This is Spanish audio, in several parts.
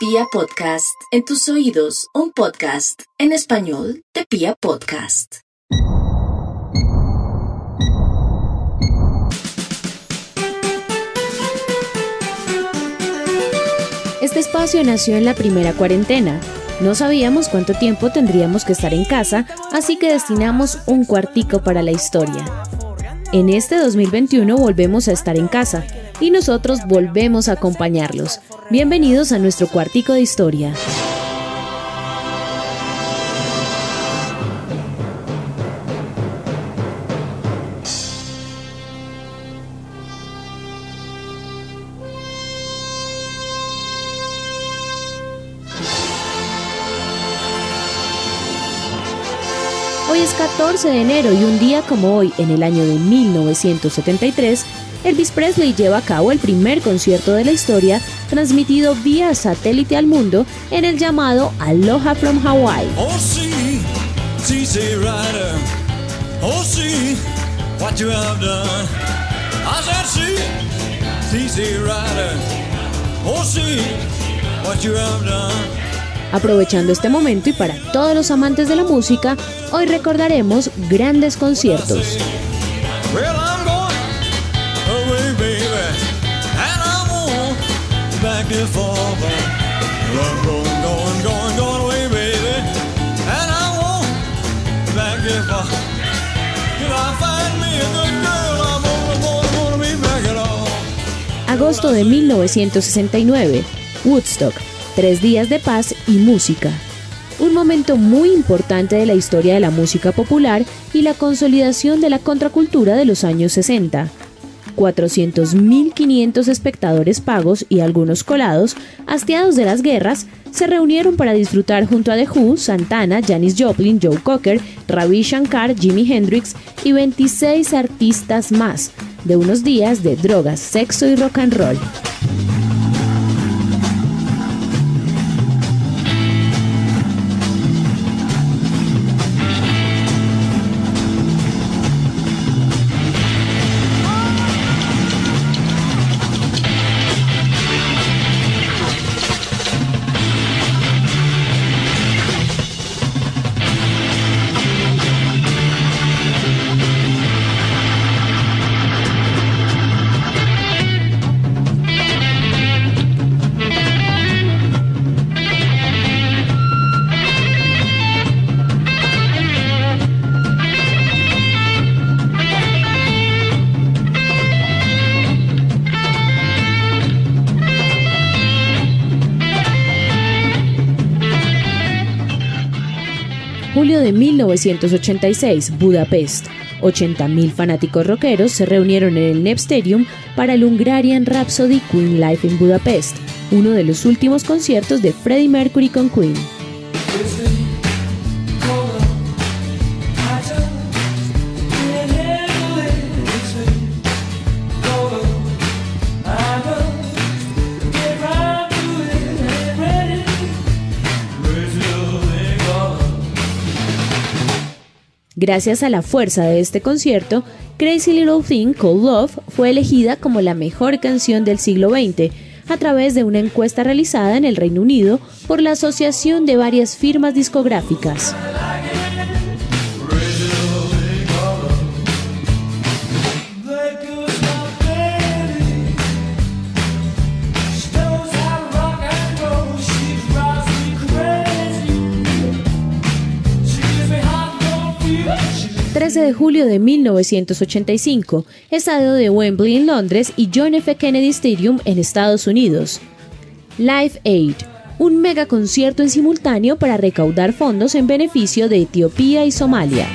Pia Podcast, en tus oídos, un podcast en español de Pia Podcast. Este espacio nació en la primera cuarentena. No sabíamos cuánto tiempo tendríamos que estar en casa, así que destinamos un cuartico para la historia. En este 2021 volvemos a estar en casa y nosotros volvemos a acompañarlos. Bienvenidos a nuestro cuartico de historia. Hoy es 14 de enero y un día como hoy, en el año de 1973, Elvis Presley lleva a cabo el primer concierto de la historia transmitido vía satélite al mundo en el llamado Aloha from Hawaii. Oh, see, CC Rider. Oh, see what you have done. I said, see, CC Rider. Oh, see what you have done. Aprovechando este momento y para todos los amantes de la música, hoy recordaremos grandes conciertos. Well, Agosto de 1969, Woodstock, tres días de paz y música. Un momento muy importante de la historia de la música popular y la consolidación de la contracultura de los años 60. 400.500 espectadores pagos y algunos colados, hastiados de las guerras, se reunieron para disfrutar junto a The Who, Santana, Janis Joplin, Joe Cocker, Ravi Shankar, Jimi Hendrix y 26 artistas más, de unos días de drogas, sexo y rock and roll. Julio de 1986, Budapest. 80.000 fanáticos rockeros se reunieron en el Nep Stadium para el Hungarian Rhapsody Queen Live en Budapest, uno de los últimos conciertos de Freddie Mercury con Queen. Gracias a la fuerza de este concierto, Crazy Little Thing Called Love fue elegida como la mejor canción del siglo XX a través de una encuesta realizada en el Reino Unido por la Asociación de varias firmas discográficas. 13 de julio de 1985, estadio de Wembley en Londres y John F. Kennedy Stadium en Estados Unidos. Live Aid, un mega concierto en simultáneo para recaudar fondos en beneficio de Etiopía y Somalia.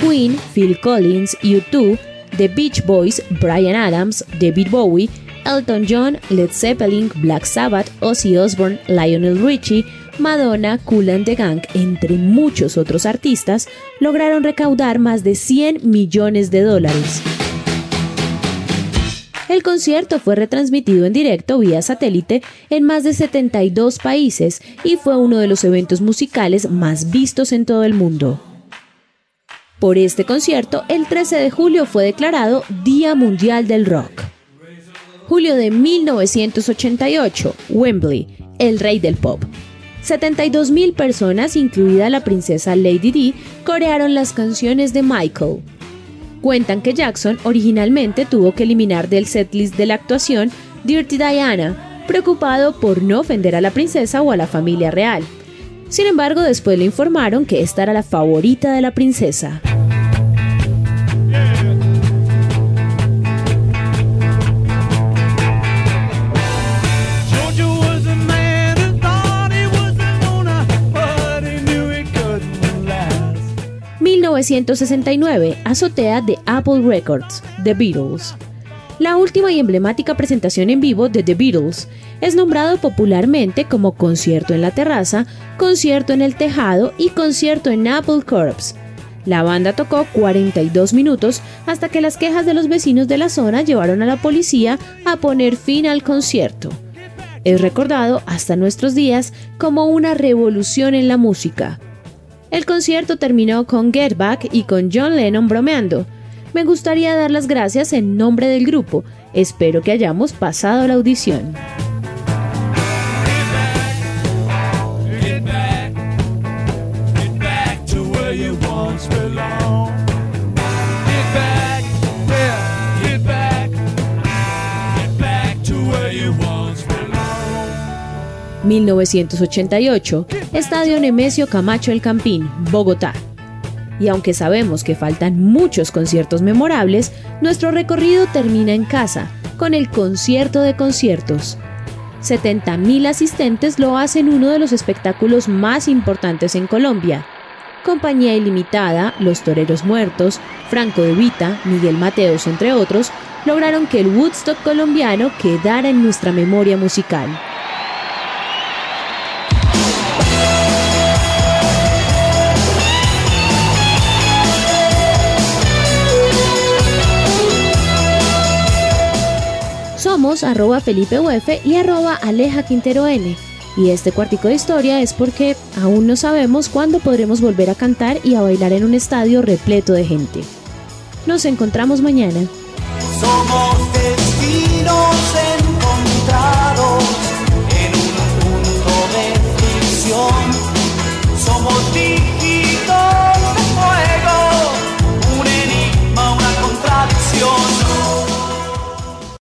Queen, Phil Collins, U2, The Beach Boys, Brian Adams, David Bowie, Elton John, Led Zeppelin, Black Sabbath, Ozzy Osbourne, Lionel Richie, Madonna, Kool and the Gang, entre muchos otros artistas, lograron recaudar más de 100 millones de dólares. El concierto fue retransmitido en directo vía satélite en más de 72 países y fue uno de los eventos musicales más vistos en todo el mundo. Por este concierto, el 13 de julio fue declarado Día Mundial del Rock. Julio de 1988, Wembley, el rey del pop. 72.000 personas, incluida la princesa Lady Di, corearon las canciones de Michael. Cuentan que Jackson originalmente tuvo que eliminar del setlist de la actuación Dirty Diana, preocupado por no ofender a la princesa o a la familia real. Sin embargo, después le informaron que esta era la favorita de la princesa. 1969, azotea de Apple Records, The Beatles. La última y emblemática presentación en vivo de The Beatles es nombrado popularmente como concierto en la terraza, concierto en el tejado y concierto en Apple Corps. La banda tocó 42 minutos hasta que las quejas de los vecinos de la zona llevaron a la policía a poner fin al concierto. Es recordado hasta nuestros días como una revolución en la música. El concierto terminó con Get Back y con John Lennon bromeando. Me gustaría dar las gracias en nombre del grupo. Espero que hayamos pasado la audición. 1988, Estadio Nemesio Camacho El Campín, Bogotá. Y aunque sabemos que faltan muchos conciertos memorables, nuestro recorrido termina en casa, con el concierto de conciertos. 70.000 asistentes lo hacen uno de los espectáculos más importantes en Colombia. Compañía Ilimitada, Los Toreros Muertos, Franco de Vita, Miguel Mateos, entre otros, lograron que el Woodstock colombiano quedara en nuestra memoria musical. Arroba Felipe y arroba Aleja Quintero N. Y este cuartico de historia es porque aún no sabemos cuándo podremos volver a cantar y a bailar en un estadio repleto de gente. Nos encontramos mañana.